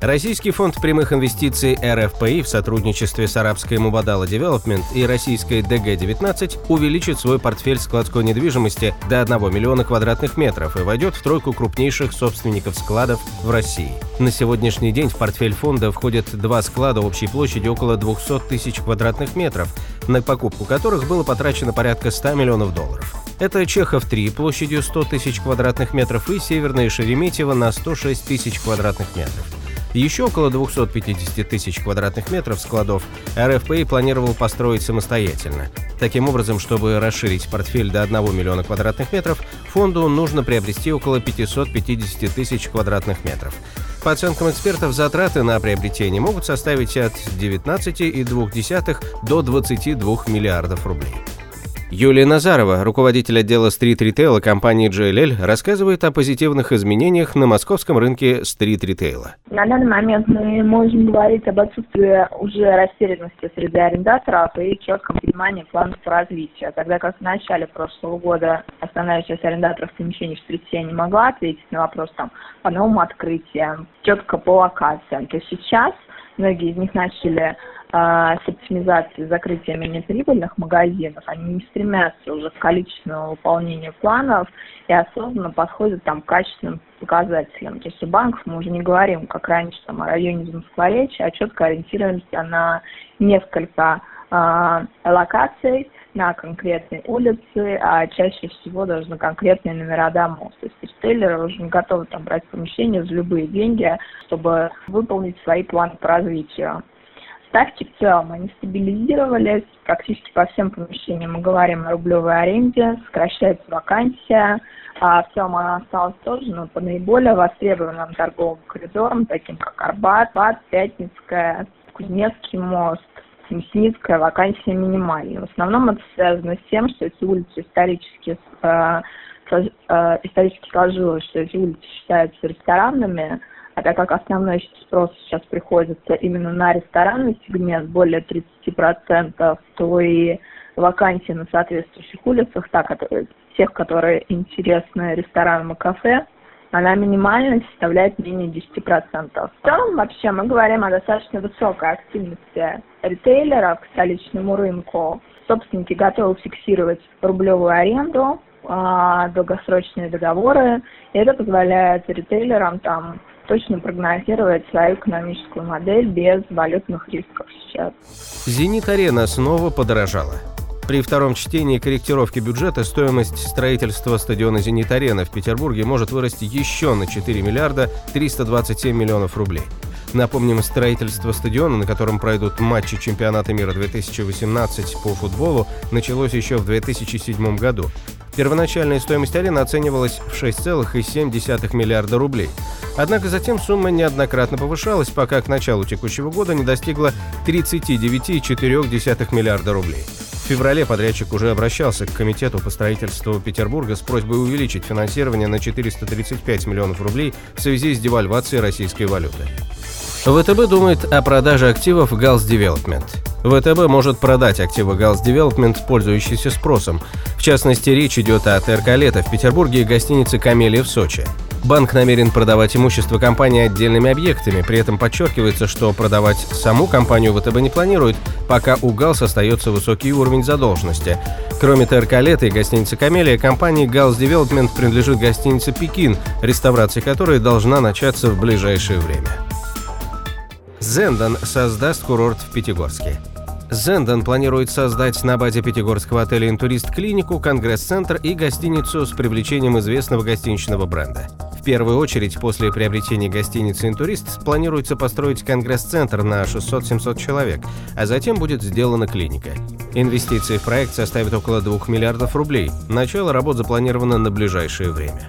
Российский фонд прямых инвестиций РФПИ в сотрудничестве с арабской Mubadala Development и российской ДГ-19 увеличит свой портфель складской недвижимости до 1 миллиона квадратных метров и войдет в тройку крупнейших собственников складов в России. На сегодняшний день в портфель фонда входят два склада общей площадью около 200 тысяч квадратных метров, на покупку которых было потрачено порядка 100 миллионов долларов. Это Чехов-3 площадью 100 тысяч квадратных метров и Северное Шереметьево на 106 тысяч квадратных метров. Еще около 250 тысяч квадратных метров складов РФПИ планировал построить самостоятельно. Таким образом, чтобы расширить портфель до 1 миллиона квадратных метров, фонду нужно приобрести около 550 тысяч квадратных метров. По оценкам экспертов, затраты на приобретение могут составить от 19,2 до 22 миллиардов рублей. Юлия Назарова, руководитель отдела стрит-ритейла компании JLL, рассказывает о позитивных изменениях на московском рынке стрит-ритейла. На данный момент мы можем говорить об отсутствии уже растерянности среди арендаторов и четком понимании планов по развитию. Тогда как в начале прошлого года основная часть арендаторов помещений в стрите не могла ответить на вопрос там, по новым открытиям, четко по локациям, то сейчас многие из них начали а, с оптимизацией закрытия менее прибыльных магазинов, они не стремятся уже к количественному выполнению планов и осознанно подходят там, к качественным показателям. То есть у банков мы уже не говорим, как раньше, там, о районе Замоскворечья, а четко ориентируемся на несколько э, локаций, на конкретные улицы, а чаще всего на конкретные номера домов. То есть ритейлеры уже готовы там брать помещение за любые деньги, чтобы выполнить свои планы по развитию ставки в целом, они стабилизировались практически по всем помещениям. Мы говорим о рублевой аренде, сокращается вакансия, а в целом она осталась тоже, но по наиболее востребованным торговым коридорам, таким как Арбат, Бат, Пятницкая, Кузнецкий мост, Мясницкая, вакансия минимальная. В основном это связано с тем, что эти улицы исторически, э, э, исторически сложилось, что эти улицы считаются ресторанными, а так как основной спрос сейчас приходится именно на ресторанный сегмент, более 30%, то и вакансии на соответствующих улицах, так, тех, которые интересны ресторанам и кафе, она минимально составляет менее 10%. В целом, вообще, мы говорим о достаточно высокой активности ритейлеров к столичному рынку. Собственники готовы фиксировать рублевую аренду, а, долгосрочные договоры, и это позволяет ритейлерам там точно прогнозировать свою экономическую модель без валютных рисков сейчас. «Зенит-арена» снова подорожала. При втором чтении корректировки бюджета стоимость строительства стадиона «Зенит-арена» в Петербурге может вырасти еще на 4 миллиарда 327 миллионов рублей. Напомним, строительство стадиона, на котором пройдут матчи чемпионата мира 2018 по футболу, началось еще в 2007 году. Первоначальная стоимость арены оценивалась в 6,7 миллиарда рублей. Однако затем сумма неоднократно повышалась, пока к началу текущего года не достигла 39,4 миллиарда рублей. В феврале подрядчик уже обращался к Комитету по строительству Петербурга с просьбой увеличить финансирование на 435 миллионов рублей в связи с девальвацией российской валюты. ВТБ думает о продаже активов Gals Development. ВТБ может продать активы Hals Development, пользующиеся спросом. В частности, речь идет о ТРК «Лето» в Петербурге и гостинице «Камелия» в Сочи. Банк намерен продавать имущество компании отдельными объектами, при этом подчеркивается, что продавать саму компанию ВТБ не планирует, пока у ГАЛС остается высокий уровень задолженности. Кроме ТРК «Лето» и гостиницы «Камелия», компании «Hals Development» принадлежит гостиница «Пекин», реставрация которой должна начаться в ближайшее время. Зендан создаст курорт в Пятигорске. Зендан планирует создать на базе пятигорского отеля «Интурист» клинику, конгресс-центр и гостиницу с привлечением известного гостиничного бренда. Первую очередь, после приобретения гостиницы «Интурист» планируется построить конгресс-центр на 600-700 человек, а затем будет сделана клиника. Инвестиции в проект составят около 2 миллиардов рублей. Начало работ запланировано на ближайшее время.